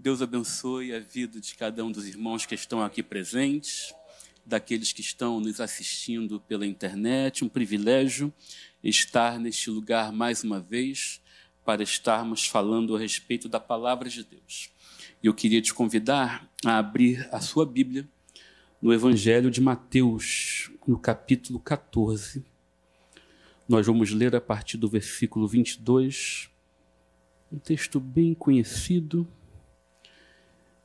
Deus abençoe a vida de cada um dos irmãos que estão aqui presentes, daqueles que estão nos assistindo pela internet. Um privilégio estar neste lugar mais uma vez para estarmos falando a respeito da palavra de Deus. Eu queria te convidar a abrir a sua Bíblia no Evangelho de Mateus, no capítulo 14. Nós vamos ler a partir do versículo 22, um texto bem conhecido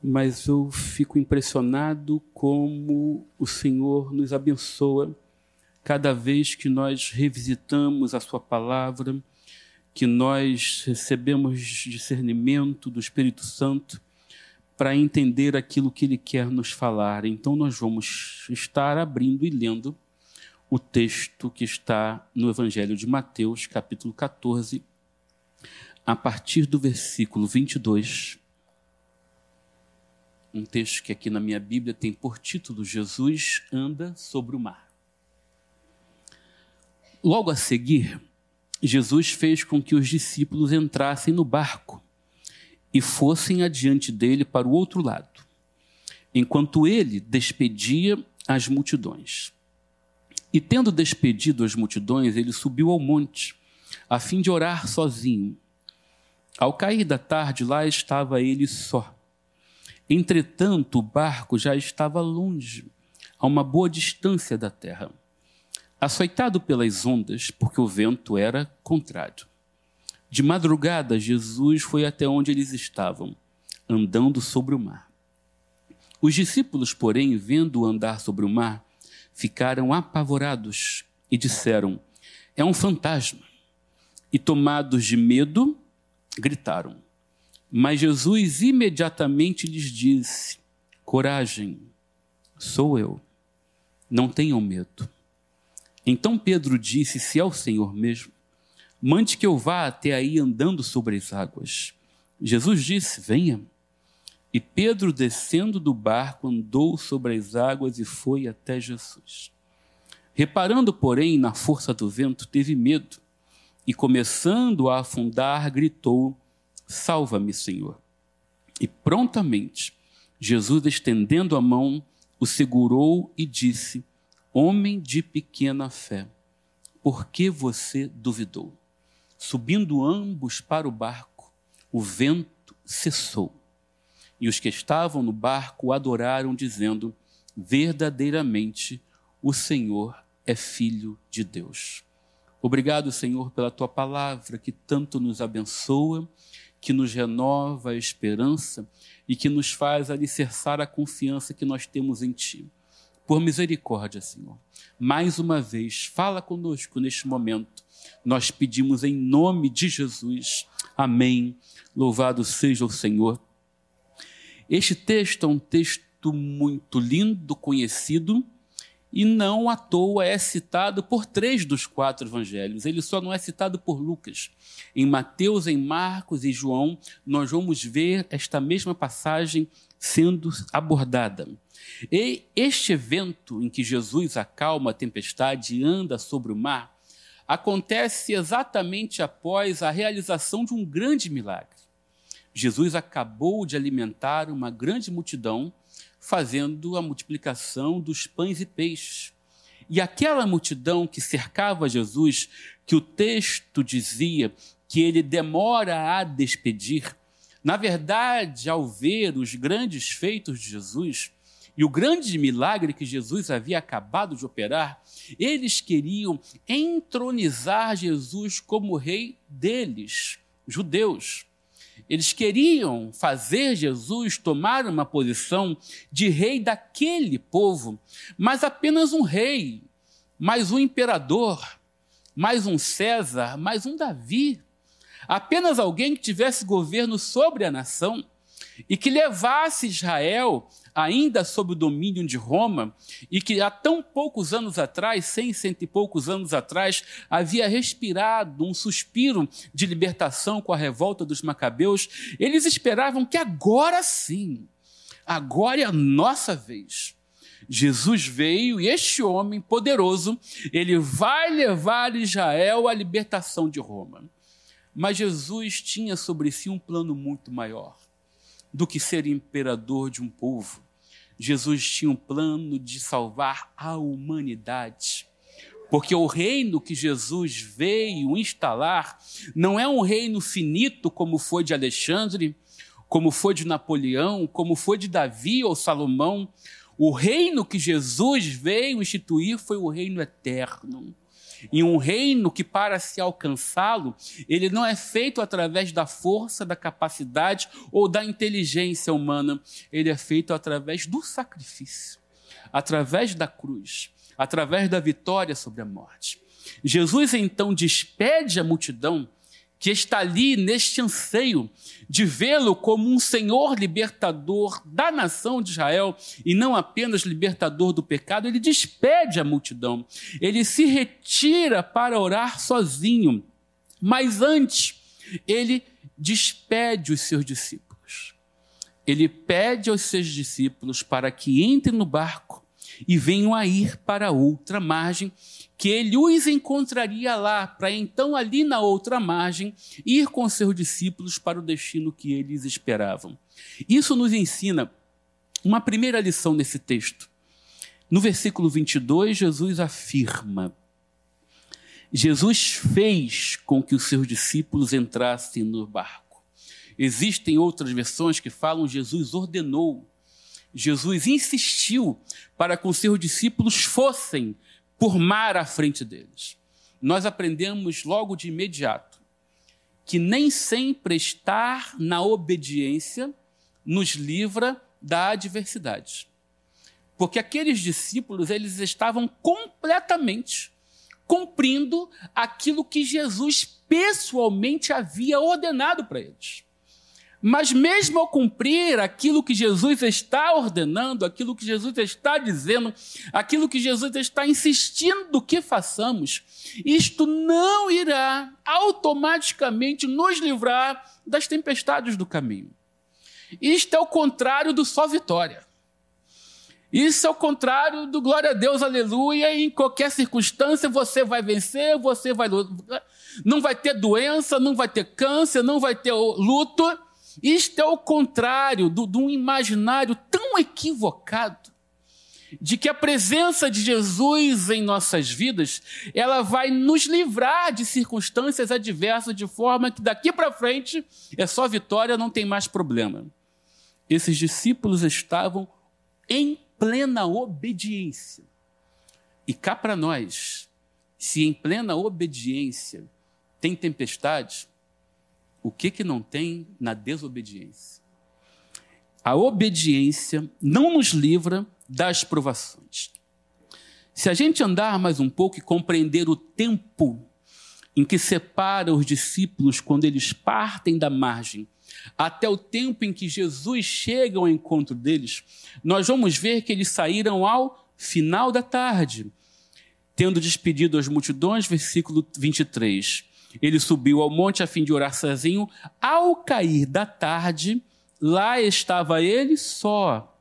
mas eu fico impressionado como o Senhor nos abençoa cada vez que nós revisitamos a Sua palavra, que nós recebemos discernimento do Espírito Santo para entender aquilo que Ele quer nos falar. Então, nós vamos estar abrindo e lendo o texto que está no Evangelho de Mateus, capítulo 14, a partir do versículo 22 um texto que aqui na minha Bíblia tem por título Jesus anda sobre o mar. Logo a seguir, Jesus fez com que os discípulos entrassem no barco e fossem adiante dele para o outro lado, enquanto ele despedia as multidões. E tendo despedido as multidões, ele subiu ao monte, a fim de orar sozinho. Ao cair da tarde, lá estava ele só. Entretanto, o barco já estava longe, a uma boa distância da terra, açoitado pelas ondas, porque o vento era contrário. De madrugada, Jesus foi até onde eles estavam, andando sobre o mar. Os discípulos, porém, vendo-o andar sobre o mar, ficaram apavorados e disseram: É um fantasma. E tomados de medo, gritaram. Mas Jesus imediatamente lhes disse: Coragem, sou eu, não tenham medo. Então Pedro disse: Se é o Senhor mesmo, mande que eu vá até aí andando sobre as águas. Jesus disse: Venha. E Pedro, descendo do barco, andou sobre as águas e foi até Jesus. Reparando, porém, na força do vento, teve medo e, começando a afundar, gritou: Salva-me, Senhor. E prontamente, Jesus, estendendo a mão, o segurou e disse: Homem de pequena fé, por que você duvidou? Subindo ambos para o barco, o vento cessou. E os que estavam no barco adoraram, dizendo: Verdadeiramente o Senhor é filho de Deus. Obrigado, Senhor, pela tua palavra que tanto nos abençoa que nos renova a esperança e que nos faz alicerçar a confiança que nós temos em Ti. Por misericórdia, Senhor. Mais uma vez, fala conosco neste momento. Nós pedimos em nome de Jesus. Amém. Louvado seja o Senhor. Este texto é um texto muito lindo, conhecido, e não à toa é citado por três dos quatro evangelhos. Ele só não é citado por Lucas. Em Mateus, em Marcos e João, nós vamos ver esta mesma passagem sendo abordada. E este evento em que Jesus acalma a tempestade e anda sobre o mar acontece exatamente após a realização de um grande milagre. Jesus acabou de alimentar uma grande multidão fazendo a multiplicação dos pães e peixes. E aquela multidão que cercava Jesus, que o texto dizia que ele demora a despedir, na verdade, ao ver os grandes feitos de Jesus e o grande milagre que Jesus havia acabado de operar, eles queriam entronizar Jesus como rei deles, judeus. Eles queriam fazer Jesus tomar uma posição de rei daquele povo, mas apenas um rei, mais um imperador, mais um César, mais um Davi. Apenas alguém que tivesse governo sobre a nação e que levasse Israel ainda sob o domínio de Roma, e que há tão poucos anos atrás, cem, cento e poucos anos atrás, havia respirado um suspiro de libertação com a revolta dos macabeus, eles esperavam que agora sim, agora é a nossa vez. Jesus veio e este homem poderoso, ele vai levar Israel à libertação de Roma. Mas Jesus tinha sobre si um plano muito maior. do que ser imperador de um povo. Jesus tinha um plano de salvar a humanidade. Porque o reino que Jesus veio instalar não é um reino finito como foi de Alexandre, como foi de Napoleão, como foi de Davi ou Salomão. O reino que Jesus veio instituir foi o reino eterno. E um reino que, para se alcançá-lo, ele não é feito através da força, da capacidade ou da inteligência humana, ele é feito através do sacrifício, através da cruz, através da vitória sobre a morte. Jesus então despede a multidão que está ali neste anseio de vê-lo como um Senhor libertador da nação de Israel e não apenas libertador do pecado, ele despede a multidão. Ele se retira para orar sozinho. Mas antes, ele despede os seus discípulos. Ele pede aos seus discípulos para que entrem no barco e venham a ir para outra margem que ele os encontraria lá, para então, ali na outra margem, ir com seus discípulos para o destino que eles esperavam. Isso nos ensina uma primeira lição nesse texto. No versículo 22, Jesus afirma: Jesus fez com que os seus discípulos entrassem no barco. Existem outras versões que falam Jesus ordenou. Jesus insistiu para que os seus discípulos fossem por mar à frente deles. Nós aprendemos logo de imediato que nem sempre estar na obediência nos livra da adversidade. Porque aqueles discípulos, eles estavam completamente cumprindo aquilo que Jesus pessoalmente havia ordenado para eles. Mas mesmo ao cumprir aquilo que Jesus está ordenando, aquilo que Jesus está dizendo, aquilo que Jesus está insistindo que façamos, isto não irá automaticamente nos livrar das tempestades do caminho. Isto é o contrário do só vitória. Isso é o contrário do glória a Deus, aleluia. Em qualquer circunstância você vai vencer, você vai não vai ter doença, não vai ter câncer, não vai ter luto. Isto é o contrário de um imaginário tão equivocado de que a presença de Jesus em nossas vidas, ela vai nos livrar de circunstâncias adversas de forma que daqui para frente é só vitória, não tem mais problema. Esses discípulos estavam em plena obediência. E cá para nós, se em plena obediência tem tempestade, o que, que não tem na desobediência? A obediência não nos livra das provações. Se a gente andar mais um pouco e compreender o tempo em que separa os discípulos quando eles partem da margem, até o tempo em que Jesus chega ao encontro deles, nós vamos ver que eles saíram ao final da tarde, tendo despedido as multidões, versículo 23. Ele subiu ao monte a fim de orar sozinho. Ao cair da tarde, lá estava ele só.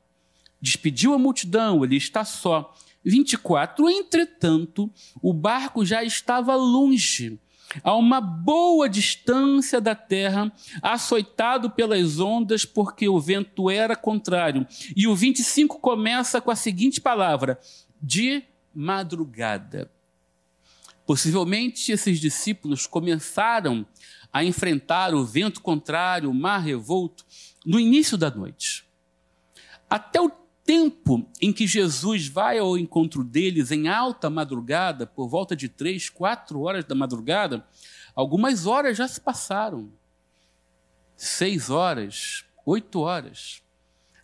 Despediu a multidão, ele está só. 24. Entretanto, o barco já estava longe, a uma boa distância da terra, açoitado pelas ondas, porque o vento era contrário. E o 25 começa com a seguinte palavra: de madrugada. Possivelmente esses discípulos começaram a enfrentar o vento contrário, o mar revolto, no início da noite. Até o tempo em que Jesus vai ao encontro deles em alta madrugada, por volta de três, quatro horas da madrugada, algumas horas já se passaram. Seis horas, oito horas,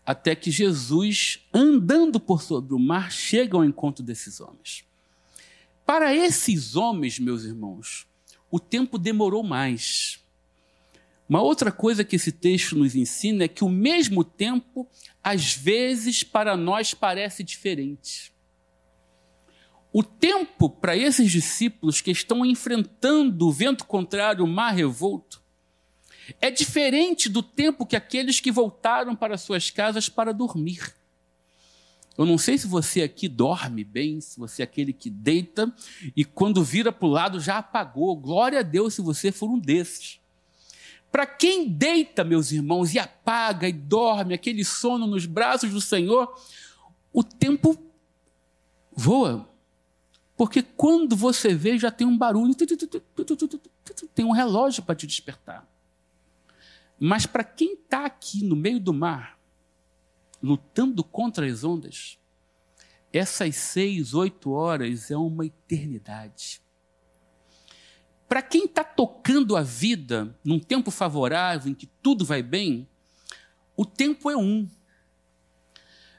até que Jesus, andando por sobre o mar, chega ao encontro desses homens. Para esses homens, meus irmãos, o tempo demorou mais. Uma outra coisa que esse texto nos ensina é que o mesmo tempo, às vezes, para nós parece diferente. O tempo para esses discípulos que estão enfrentando o vento contrário, o mar revolto, é diferente do tempo que aqueles que voltaram para suas casas para dormir. Eu não sei se você aqui dorme bem, se você é aquele que deita e quando vira para o lado já apagou. Glória a Deus se você for um desses. Para quem deita, meus irmãos, e apaga e dorme aquele sono nos braços do Senhor, o tempo voa. Porque quando você vê, já tem um barulho, tem um relógio para te despertar. Mas para quem está aqui no meio do mar, lutando contra as ondas, essas seis, oito horas é uma eternidade. Para quem está tocando a vida num tempo favorável, em que tudo vai bem, o tempo é um.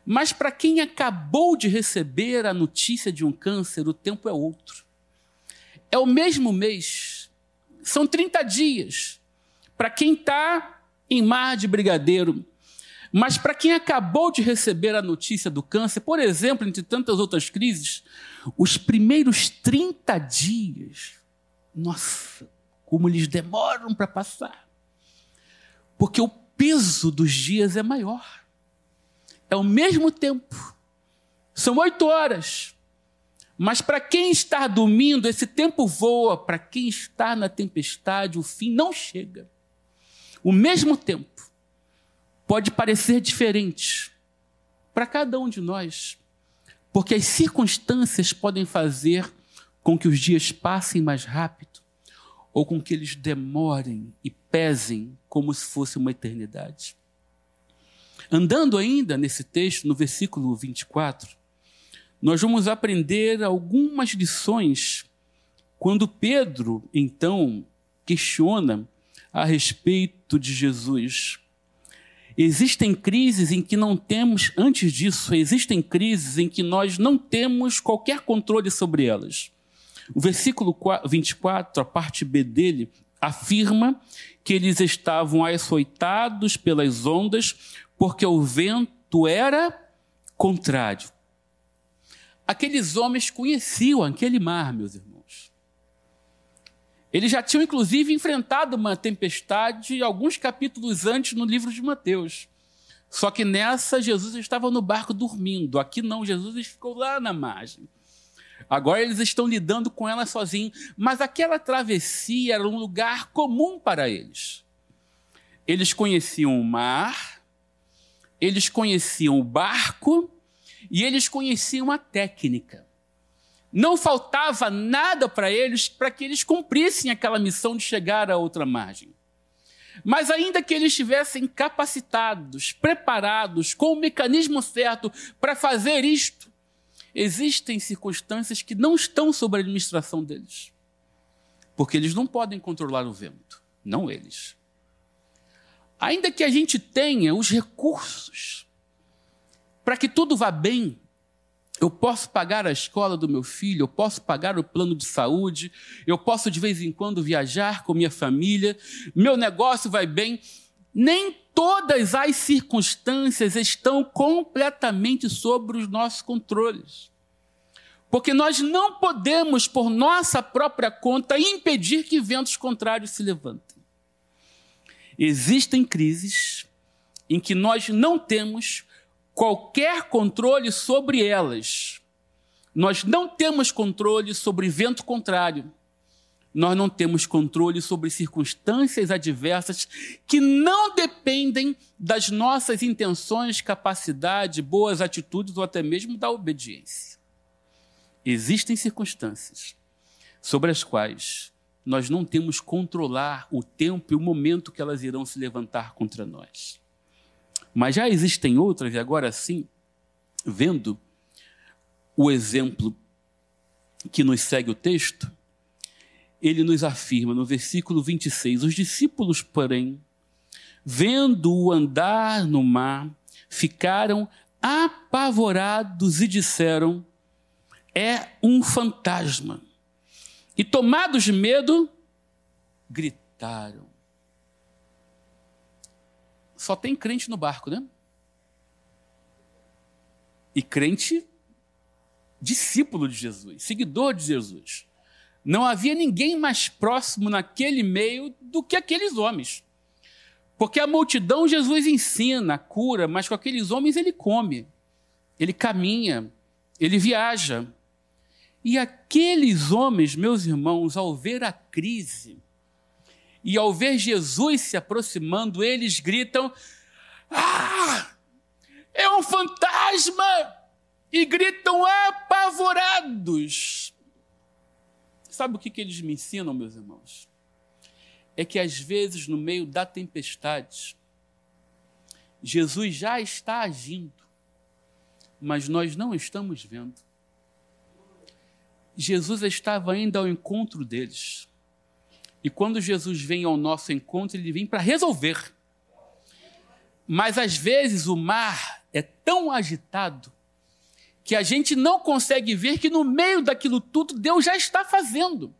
Mas para quem acabou de receber a notícia de um câncer, o tempo é outro. É o mesmo mês, são 30 dias. Para quem está em mar de brigadeiro, mas para quem acabou de receber a notícia do câncer, por exemplo, entre tantas outras crises, os primeiros 30 dias, nossa, como eles demoram para passar. Porque o peso dos dias é maior. É o mesmo tempo. São oito horas. Mas para quem está dormindo, esse tempo voa. Para quem está na tempestade, o fim não chega. O mesmo tempo pode parecer diferente para cada um de nós, porque as circunstâncias podem fazer com que os dias passem mais rápido ou com que eles demorem e pesem como se fosse uma eternidade. Andando ainda nesse texto, no versículo 24, nós vamos aprender algumas lições quando Pedro, então, questiona a respeito de Jesus. Existem crises em que não temos, antes disso, existem crises em que nós não temos qualquer controle sobre elas. O versículo 24, a parte B dele, afirma que eles estavam açoitados pelas ondas porque o vento era contrário. Aqueles homens conheciam aquele mar, meus irmãos. Eles já tinham, inclusive, enfrentado uma tempestade alguns capítulos antes no livro de Mateus. Só que nessa, Jesus estava no barco dormindo. Aqui não, Jesus ficou lá na margem. Agora eles estão lidando com ela sozinhos. Mas aquela travessia era um lugar comum para eles. Eles conheciam o mar, eles conheciam o barco e eles conheciam a técnica. Não faltava nada para eles para que eles cumprissem aquela missão de chegar à outra margem. Mas ainda que eles estivessem capacitados, preparados, com o mecanismo certo para fazer isto, existem circunstâncias que não estão sob a administração deles. Porque eles não podem controlar o vento, não eles. Ainda que a gente tenha os recursos para que tudo vá bem, eu posso pagar a escola do meu filho, eu posso pagar o plano de saúde, eu posso de vez em quando viajar com minha família, meu negócio vai bem. Nem todas as circunstâncias estão completamente sobre os nossos controles. Porque nós não podemos, por nossa própria conta, impedir que ventos contrários se levantem. Existem crises em que nós não temos qualquer controle sobre elas. Nós não temos controle sobre vento contrário nós não temos controle sobre circunstâncias adversas que não dependem das nossas intenções, capacidade, boas atitudes ou até mesmo da obediência. Existem circunstâncias sobre as quais nós não temos controlar o tempo e o momento que elas irão se levantar contra nós. Mas já existem outras, e agora sim, vendo o exemplo que nos segue o texto, ele nos afirma no versículo 26: Os discípulos, porém, vendo-o andar no mar, ficaram apavorados e disseram: É um fantasma. E tomados de medo, gritaram. Só tem crente no barco, né? E crente discípulo de Jesus, seguidor de Jesus. Não havia ninguém mais próximo naquele meio do que aqueles homens. Porque a multidão Jesus ensina, cura, mas com aqueles homens ele come, ele caminha, ele viaja. E aqueles homens, meus irmãos, ao ver a crise, E ao ver Jesus se aproximando, eles gritam: Ah! É um fantasma! E gritam apavorados. Sabe o que, que eles me ensinam, meus irmãos? É que às vezes, no meio da tempestade, Jesus já está agindo, mas nós não estamos vendo. Jesus estava indo ao encontro deles. E quando Jesus vem ao nosso encontro, ele vem para resolver. Mas às vezes o mar é tão agitado que a gente não consegue ver que no meio daquilo tudo Deus já está fazendo.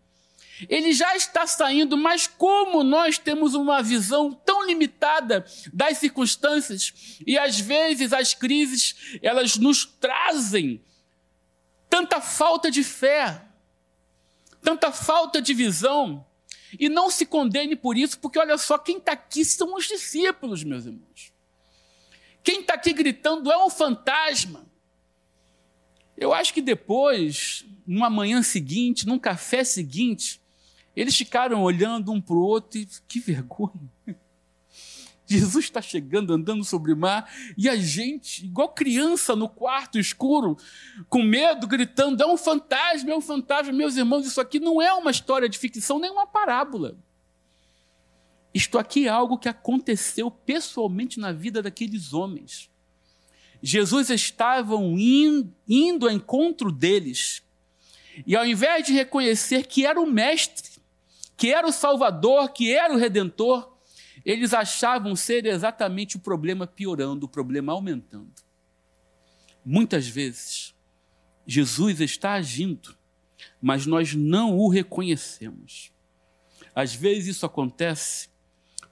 Ele já está saindo, mas como nós temos uma visão tão limitada das circunstâncias e às vezes as crises elas nos trazem tanta falta de fé, tanta falta de visão, e não se condene por isso, porque olha só, quem está aqui são os discípulos, meus irmãos. Quem está aqui gritando é um fantasma. Eu acho que depois, numa manhã seguinte, num café seguinte, eles ficaram olhando um para o outro e que vergonha. Jesus está chegando, andando sobre o mar, e a gente, igual criança no quarto escuro, com medo, gritando: é um fantasma, é um fantasma. Meus irmãos, isso aqui não é uma história de ficção, nem uma parábola. Isto aqui é algo que aconteceu pessoalmente na vida daqueles homens. Jesus estava indo ao encontro deles, e ao invés de reconhecer que era o Mestre, que era o Salvador, que era o Redentor, eles achavam ser exatamente o problema piorando, o problema aumentando. Muitas vezes, Jesus está agindo, mas nós não o reconhecemos. Às vezes isso acontece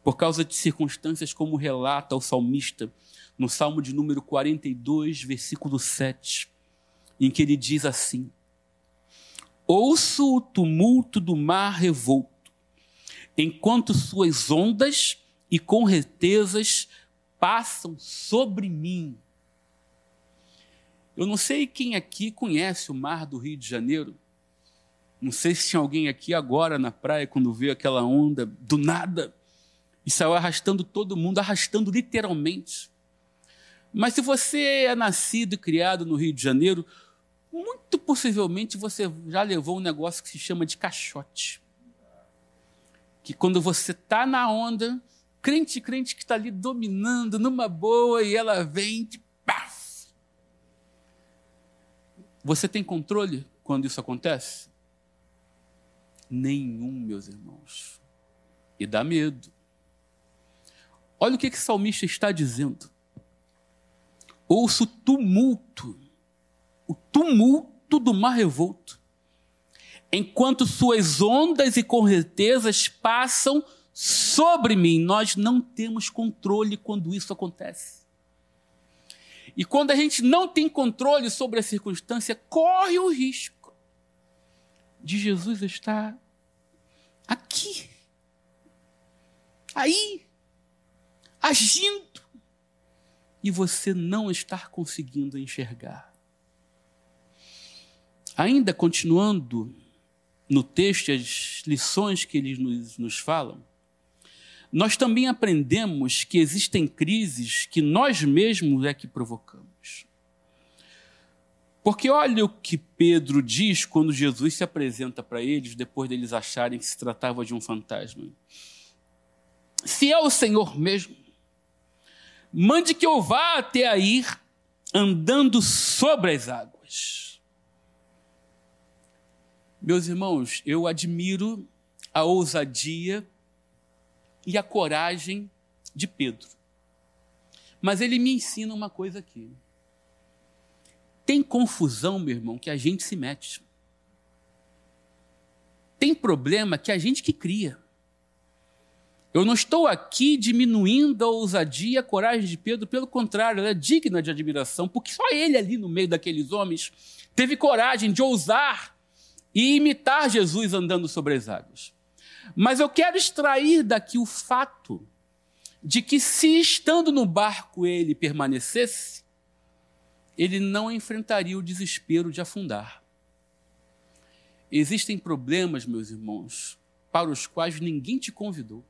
por causa de circunstâncias como relata o salmista no Salmo de número 42, versículo 7, em que ele diz assim: Ouço o tumulto do mar revolto enquanto suas ondas e correntezas passam sobre mim. Eu não sei quem aqui conhece o mar do Rio de Janeiro. Não sei se tinha alguém aqui agora na praia quando viu aquela onda do nada e saiu arrastando todo mundo, arrastando literalmente. Mas se você é nascido e criado no Rio de Janeiro, muito possivelmente você já levou um negócio que se chama de caixote que quando você está na onda, crente, crente que está ali dominando numa boa e ela vem de paf. Você tem controle quando isso acontece? Nenhum, meus irmãos. E dá medo. Olha o que, que o salmista está dizendo. Ouço o tumulto, o tumulto do mar revolto enquanto suas ondas e correntezas passam sobre mim. Nós não temos controle quando isso acontece. E quando a gente não tem controle sobre a circunstância, corre o risco de Jesus estar aqui, aí, agindo, e você não estar conseguindo enxergar. Ainda continuando no texto, as lições que eles nos, nos falam, nós também aprendemos que existem crises que nós mesmos é que provocamos. Porque olha o que Pedro diz quando Jesus se apresenta para eles, depois deles acharem que se tratava de um fantasma. Se é o Senhor mesmo, mande que eu vá até aí andando sobre as águas. Meus irmãos, eu admiro a ousadia e a coragem de Pedro. Mas ele me ensina uma coisa aqui. Tem confusão, meu irmão, que a gente se mete. Tem problema que a gente que cria. Eu não estou aqui diminuindo a ousadia e a coragem de Pedro, pelo contrário, ela é digna de admiração, porque só ele ali no meio daqueles homens teve coragem de ousar e imitar Jesus andando sobre as águas. Mas eu quero extrair daqui o fato de que, se estando no barco ele permanecesse, ele não enfrentaria o desespero de afundar. Existem problemas, meus irmãos, para os quais ninguém te convidou.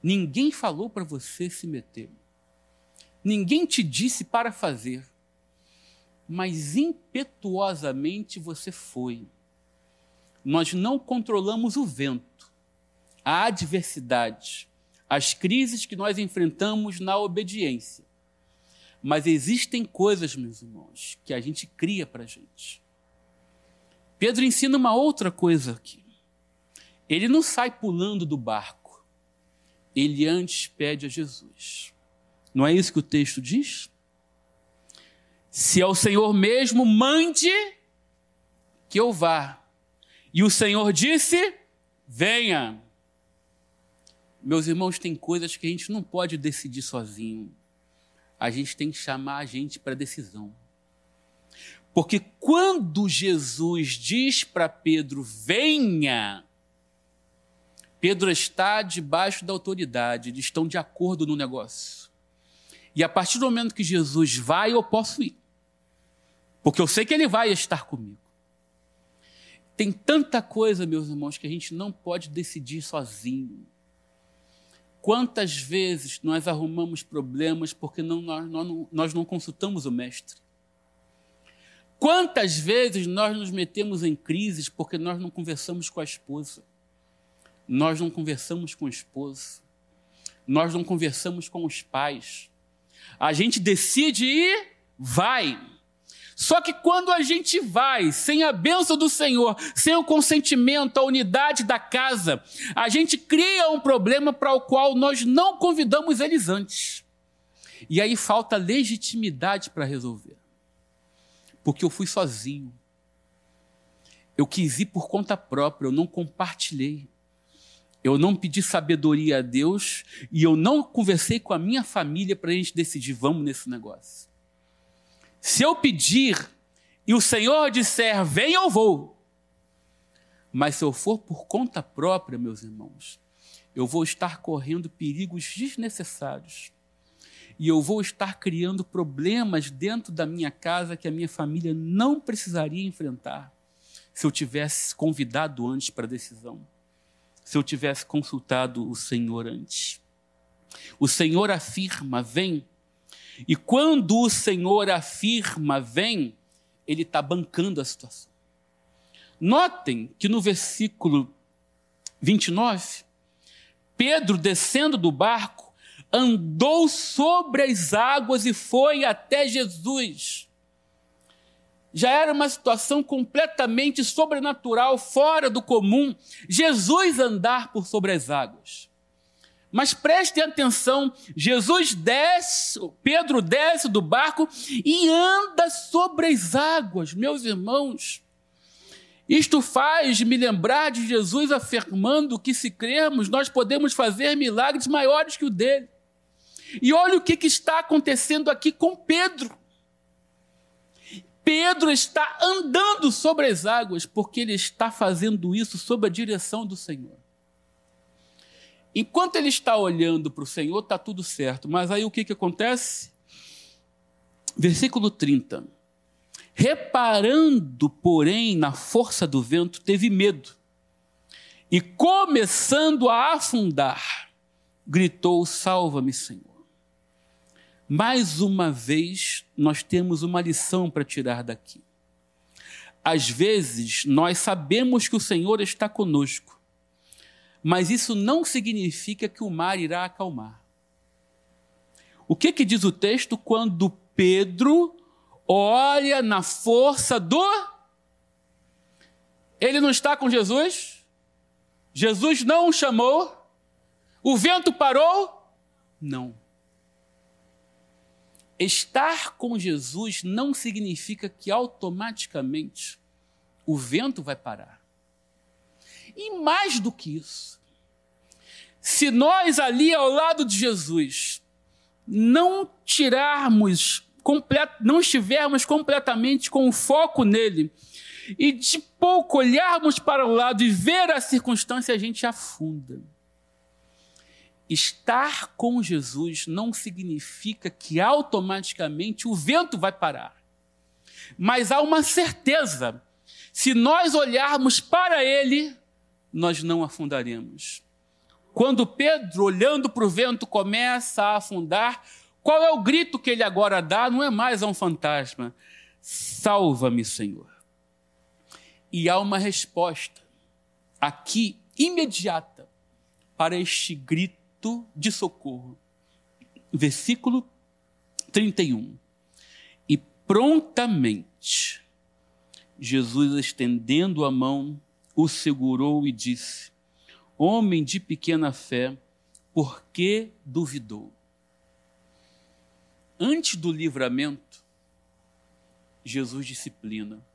Ninguém falou para você se meter. Ninguém te disse para fazer. Mas impetuosamente você foi. Nós não controlamos o vento, a adversidade, as crises que nós enfrentamos na obediência. Mas existem coisas, meus irmãos, que a gente cria para a gente. Pedro ensina uma outra coisa aqui. Ele não sai pulando do barco. Ele antes pede a Jesus. Não é isso que o texto diz? Se é o Senhor mesmo, mande que eu vá. E o Senhor disse: venha. Meus irmãos, tem coisas que a gente não pode decidir sozinho. A gente tem que chamar a gente para decisão. Porque quando Jesus diz para Pedro, venha, Pedro está debaixo da autoridade, eles estão de acordo no negócio. E a partir do momento que Jesus vai, eu posso ir. Porque eu sei que ele vai estar comigo. Tem tanta coisa, meus irmãos, que a gente não pode decidir sozinho. Quantas vezes nós arrumamos problemas porque não, nós, nós, nós não consultamos o Mestre? Quantas vezes nós nos metemos em crises porque nós não conversamos com a esposa? Nós não conversamos com o esposo. Nós não conversamos com os pais. A gente decide ir, vai. Só que quando a gente vai sem a bênção do Senhor, sem o consentimento, a unidade da casa, a gente cria um problema para o qual nós não convidamos eles antes. E aí falta legitimidade para resolver. Porque eu fui sozinho. Eu quis ir por conta própria, eu não compartilhei. Eu não pedi sabedoria a Deus e eu não conversei com a minha família para a gente decidir, vamos nesse negócio. Se eu pedir e o Senhor disser, vem, eu vou. Mas se eu for por conta própria, meus irmãos, eu vou estar correndo perigos desnecessários. E eu vou estar criando problemas dentro da minha casa que a minha família não precisaria enfrentar se eu tivesse convidado antes para a decisão, se eu tivesse consultado o Senhor antes. O Senhor afirma: vem, e quando o Senhor afirma vem, ele está bancando a situação. Notem que no versículo 29, Pedro, descendo do barco, andou sobre as águas e foi até Jesus. Já era uma situação completamente sobrenatural, fora do comum, Jesus andar por sobre as águas. Mas prestem atenção, Jesus desce, Pedro desce do barco e anda sobre as águas, meus irmãos. Isto faz me lembrar de Jesus afirmando que, se crermos, nós podemos fazer milagres maiores que o dele. E olha o que, que está acontecendo aqui com Pedro. Pedro está andando sobre as águas, porque ele está fazendo isso sob a direção do Senhor. Enquanto ele está olhando para o Senhor, está tudo certo. Mas aí o que, que acontece? Versículo 30. Reparando, porém, na força do vento, teve medo. E começando a afundar, gritou: Salva-me, Senhor. Mais uma vez, nós temos uma lição para tirar daqui. Às vezes, nós sabemos que o Senhor está conosco, mas isso não significa que o mar irá acalmar. O que, que diz o texto quando Pedro olha na força do. Ele não está com Jesus? Jesus não o chamou? O vento parou? Não. Estar com Jesus não significa que automaticamente o vento vai parar. E mais do que isso, se nós ali ao lado de Jesus não tirarmos, não estivermos completamente com o foco nele, e de pouco olharmos para o lado e ver a circunstância, a gente afunda. Estar com Jesus não significa que automaticamente o vento vai parar. Mas há uma certeza: se nós olharmos para Ele, nós não afundaremos. Quando Pedro, olhando para o vento, começa a afundar, qual é o grito que ele agora dá? Não é mais a um fantasma. Salva-me, Senhor. E há uma resposta aqui imediata para este grito de socorro. Versículo 31. E prontamente Jesus, estendendo a mão, o segurou e disse: Homem de pequena fé, por que duvidou? Antes do livramento, Jesus disciplina.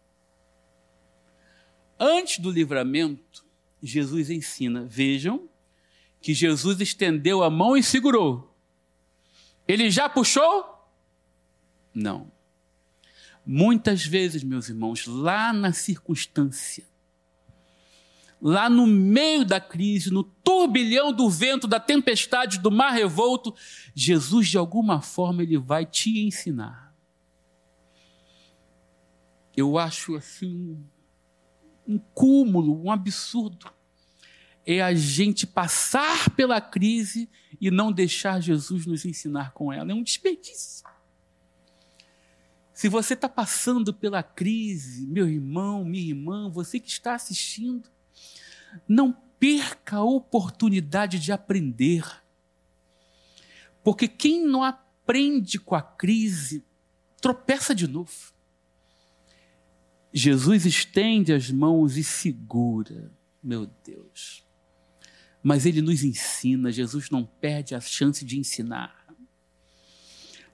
Antes do livramento, Jesus ensina. Vejam que Jesus estendeu a mão e segurou. Ele já puxou? Não. Muitas vezes, meus irmãos, lá na circunstância, lá no meio da crise, no turbilhão do vento, da tempestade, do mar revolto, Jesus, de alguma forma, ele vai te ensinar. Eu acho assim um cúmulo, um absurdo. É a gente passar pela crise e não deixar Jesus nos ensinar com ela. É um desperdício. Se você está passando pela crise, meu irmão, minha irmã, você que está assistindo, não perca a oportunidade de aprender. Porque quem não aprende com a crise, tropeça de novo. Jesus estende as mãos e segura, meu Deus. Mas ele nos ensina, Jesus não perde a chance de ensinar.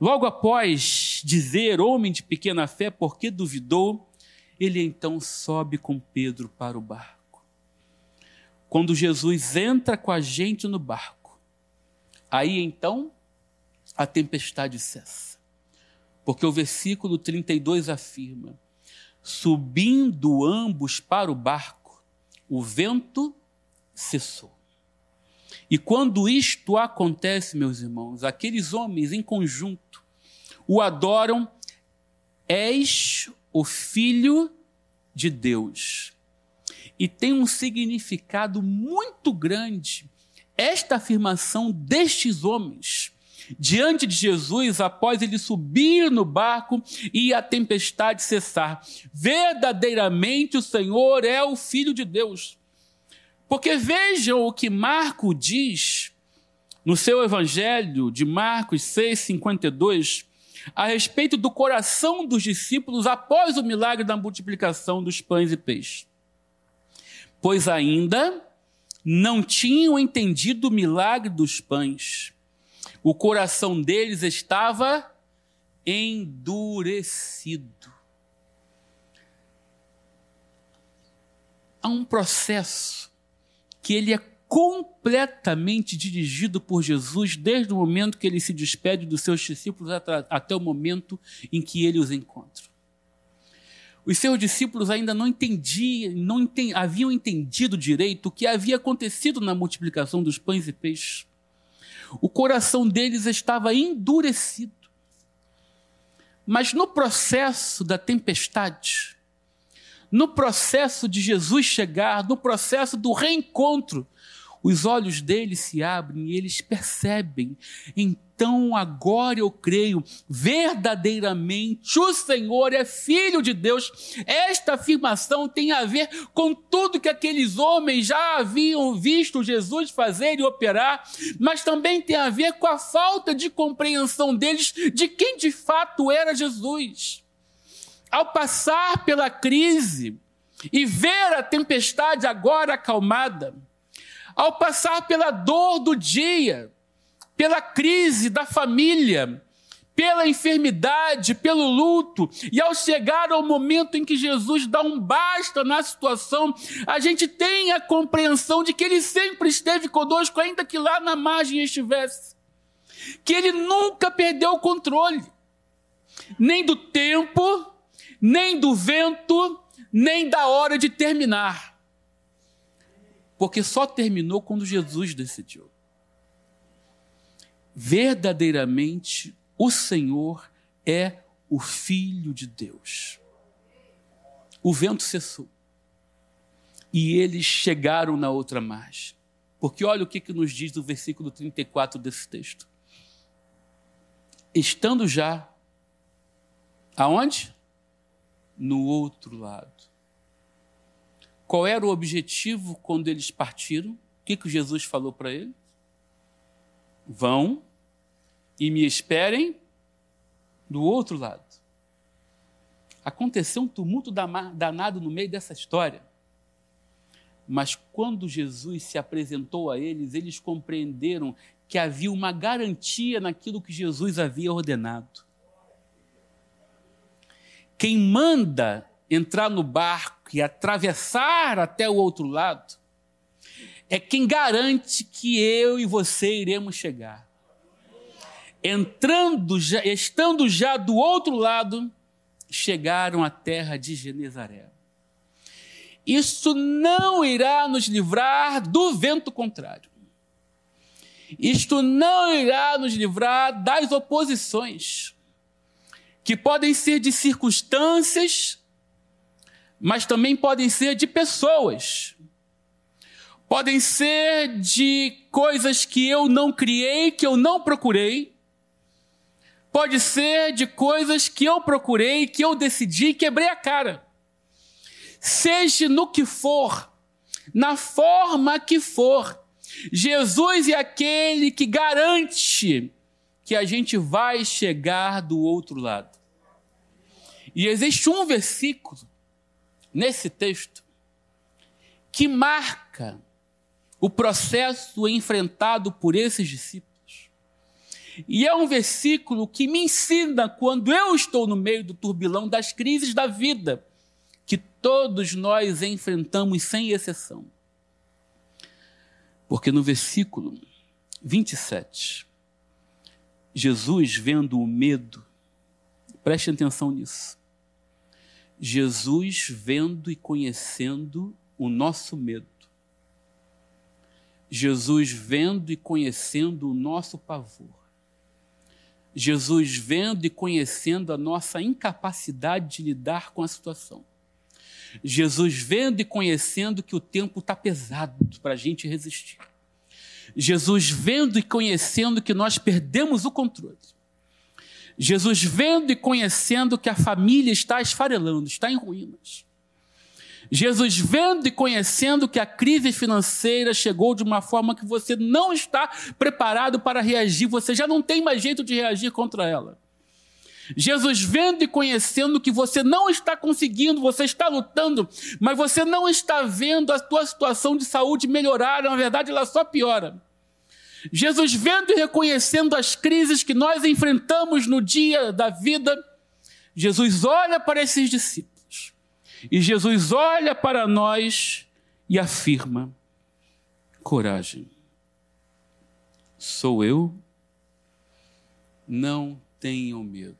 Logo após dizer, homem de pequena fé, por que duvidou, ele então sobe com Pedro para o barco. Quando Jesus entra com a gente no barco, aí então a tempestade cessa. Porque o versículo 32 afirma: subindo ambos para o barco, o vento cessou. E quando isto acontece, meus irmãos, aqueles homens em conjunto o adoram, és o Filho de Deus. E tem um significado muito grande esta afirmação destes homens diante de Jesus após ele subir no barco e a tempestade cessar. Verdadeiramente o Senhor é o Filho de Deus. Porque vejam o que Marco diz no seu evangelho de Marcos 6:52 a respeito do coração dos discípulos após o milagre da multiplicação dos pães e peixes. Pois ainda não tinham entendido o milagre dos pães. O coração deles estava endurecido. Há um processo que ele é completamente dirigido por Jesus desde o momento que ele se despede dos seus discípulos até o momento em que ele os encontra. Os seus discípulos ainda não entendiam, não haviam entendido direito o que havia acontecido na multiplicação dos pães e peixes. O coração deles estava endurecido. Mas no processo da tempestade, no processo de Jesus chegar, no processo do reencontro, os olhos deles se abrem e eles percebem. Então agora eu creio, verdadeiramente o Senhor é filho de Deus. Esta afirmação tem a ver com tudo que aqueles homens já haviam visto Jesus fazer e operar, mas também tem a ver com a falta de compreensão deles de quem de fato era Jesus ao passar pela crise e ver a tempestade agora acalmada, ao passar pela dor do dia, pela crise da família, pela enfermidade, pelo luto, e ao chegar ao momento em que Jesus dá um basta na situação, a gente tem a compreensão de que Ele sempre esteve conosco, ainda que lá na margem estivesse, que Ele nunca perdeu o controle, nem do tempo, nem do vento, nem da hora de terminar. Porque só terminou quando Jesus decidiu. Verdadeiramente, o Senhor é o Filho de Deus. O vento cessou. e eles chegaram na outra margem. Porque olha o que, que nos diz o versículo 34 desse texto. Estando já aonde? No outro lado. Qual era o objetivo quando eles partiram? O que, que Jesus falou para eles? Vão e me esperem do outro lado. Aconteceu um tumulto danado no meio dessa história. Mas quando Jesus se apresentou a eles, eles compreenderam que havia uma garantia naquilo que Jesus havia ordenado. Quem manda entrar no barco e atravessar até o outro lado é quem garante que eu e você iremos chegar. Entrando, já, estando já do outro lado, chegaram à terra de Genezaré. Isso não irá nos livrar do vento contrário. Isto não irá nos livrar das oposições, que podem ser de circunstâncias, mas também podem ser de pessoas. Podem ser de coisas que eu não criei, que eu não procurei. Pode ser de coisas que eu procurei, que eu decidi e quebrei a cara. Seja no que for, na forma que for, Jesus é aquele que garante que a gente vai chegar do outro lado. E existe um versículo nesse texto que marca o processo enfrentado por esses discípulos. E é um versículo que me ensina quando eu estou no meio do turbilhão das crises da vida, que todos nós enfrentamos sem exceção. Porque no versículo 27, Jesus vendo o medo, preste atenção nisso. Jesus vendo e conhecendo o nosso medo. Jesus vendo e conhecendo o nosso pavor. Jesus vendo e conhecendo a nossa incapacidade de lidar com a situação. Jesus vendo e conhecendo que o tempo está pesado para a gente resistir. Jesus vendo e conhecendo que nós perdemos o controle. Jesus vendo e conhecendo que a família está esfarelando, está em ruínas. Jesus vendo e conhecendo que a crise financeira chegou de uma forma que você não está preparado para reagir, você já não tem mais jeito de reagir contra ela. Jesus vendo e conhecendo que você não está conseguindo, você está lutando, mas você não está vendo a tua situação de saúde melhorar, na verdade ela só piora. Jesus vendo e reconhecendo as crises que nós enfrentamos no dia da vida, Jesus olha para esses discípulos. E Jesus olha para nós e afirma: coragem. Sou eu? Não tenham medo.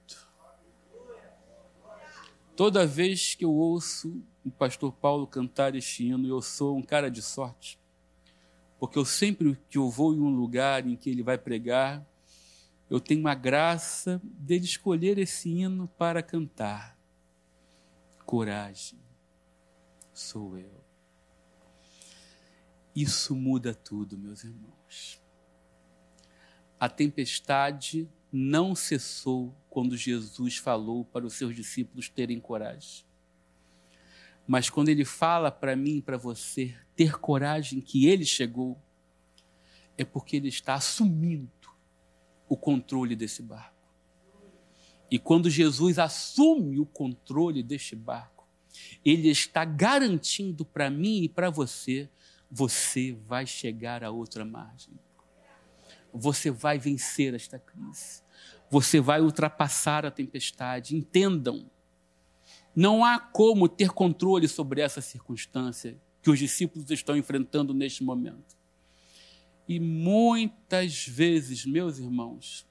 Toda vez que eu ouço o pastor Paulo cantar este hino, eu sou um cara de sorte porque eu sempre que eu vou em um lugar em que ele vai pregar, eu tenho a graça dele escolher esse hino para cantar. Coragem, sou eu. Isso muda tudo, meus irmãos. A tempestade não cessou quando Jesus falou para os seus discípulos terem coragem. Mas quando ele fala para mim e para você ter coragem que ele chegou, é porque ele está assumindo o controle desse barco. E quando Jesus assume o controle deste barco, ele está garantindo para mim e para você: você vai chegar a outra margem. Você vai vencer esta crise. Você vai ultrapassar a tempestade. Entendam não há como ter controle sobre essa circunstância que os discípulos estão enfrentando neste momento. E muitas vezes, meus irmãos,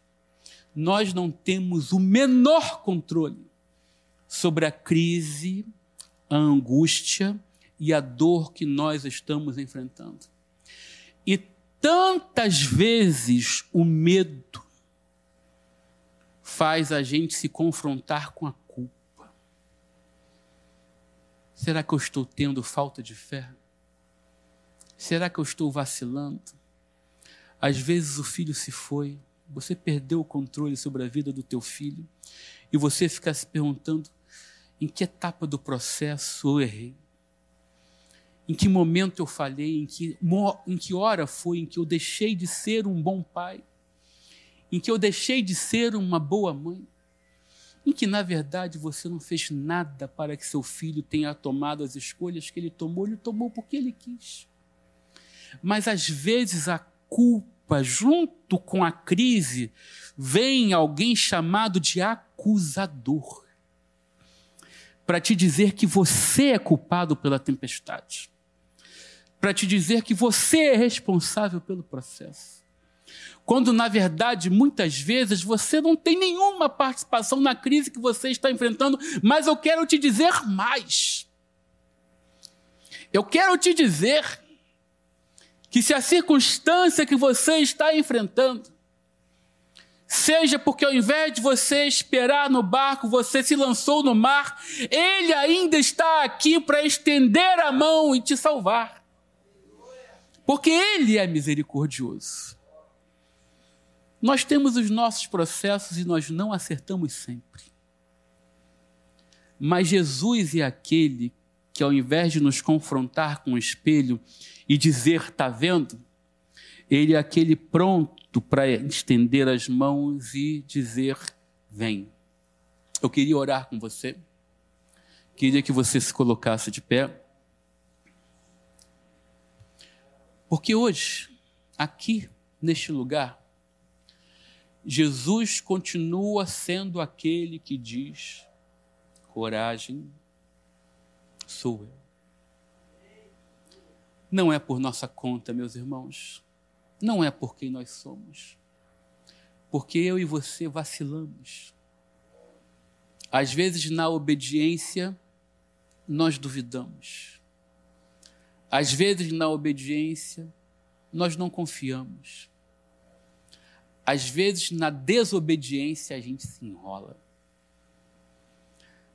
nós não temos o menor controle sobre a crise, a angústia e a dor que nós estamos enfrentando. E tantas vezes o medo faz a gente se confrontar com a Será que eu estou tendo falta de fé? Será que eu estou vacilando? Às vezes o filho se foi, você perdeu o controle sobre a vida do teu filho e você fica se perguntando em que etapa do processo eu errei. Em que momento eu falhei, em que, em que hora foi em que eu deixei de ser um bom pai, em que eu deixei de ser uma boa mãe, em que na verdade você não fez nada para que seu filho tenha tomado as escolhas que ele tomou, ele tomou porque ele quis. Mas às vezes a culpa, junto com a crise, vem alguém chamado de acusador para te dizer que você é culpado pela tempestade, para te dizer que você é responsável pelo processo. Quando, na verdade, muitas vezes você não tem nenhuma participação na crise que você está enfrentando, mas eu quero te dizer mais. Eu quero te dizer que se a circunstância que você está enfrentando, seja porque ao invés de você esperar no barco, você se lançou no mar, ele ainda está aqui para estender a mão e te salvar. Porque ele é misericordioso. Nós temos os nossos processos e nós não acertamos sempre. Mas Jesus é aquele que, ao invés de nos confrontar com o espelho e dizer, está vendo? Ele é aquele pronto para estender as mãos e dizer: Vem. Eu queria orar com você. Queria que você se colocasse de pé. Porque hoje, aqui, neste lugar, Jesus continua sendo aquele que diz: coragem, sou eu. Não é por nossa conta, meus irmãos não é por quem nós somos. Porque eu e você vacilamos. Às vezes, na obediência, nós duvidamos. Às vezes, na obediência, nós não confiamos. Às vezes, na desobediência, a gente se enrola.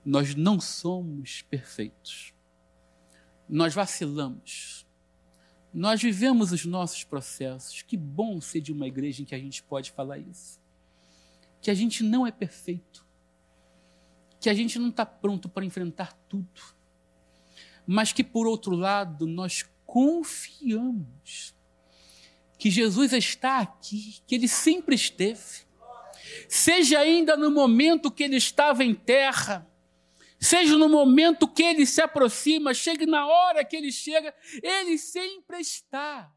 Nós não somos perfeitos. Nós vacilamos. Nós vivemos os nossos processos. Que bom ser de uma igreja em que a gente pode falar isso. Que a gente não é perfeito. Que a gente não está pronto para enfrentar tudo. Mas que, por outro lado, nós confiamos que Jesus está aqui, que ele sempre esteve. Seja ainda no momento que ele estava em terra, seja no momento que ele se aproxima, chegue na hora que ele chega, ele sempre está.